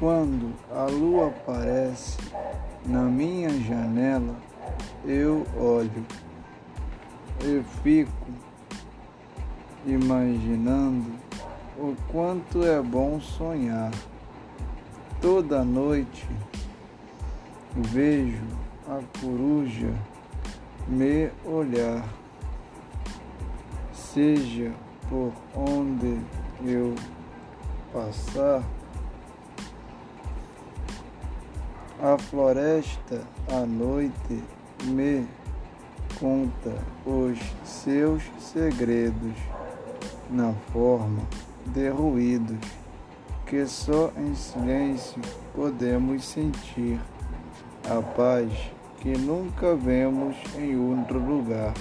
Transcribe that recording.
quando a lua aparece na minha janela, eu olho e fico imaginando o quanto é bom sonhar. Toda noite vejo a coruja me olhar, seja por onde eu passar. A floresta à noite me conta os seus segredos na forma de ruídos que só em silêncio podemos sentir a paz que nunca vemos em outro lugar.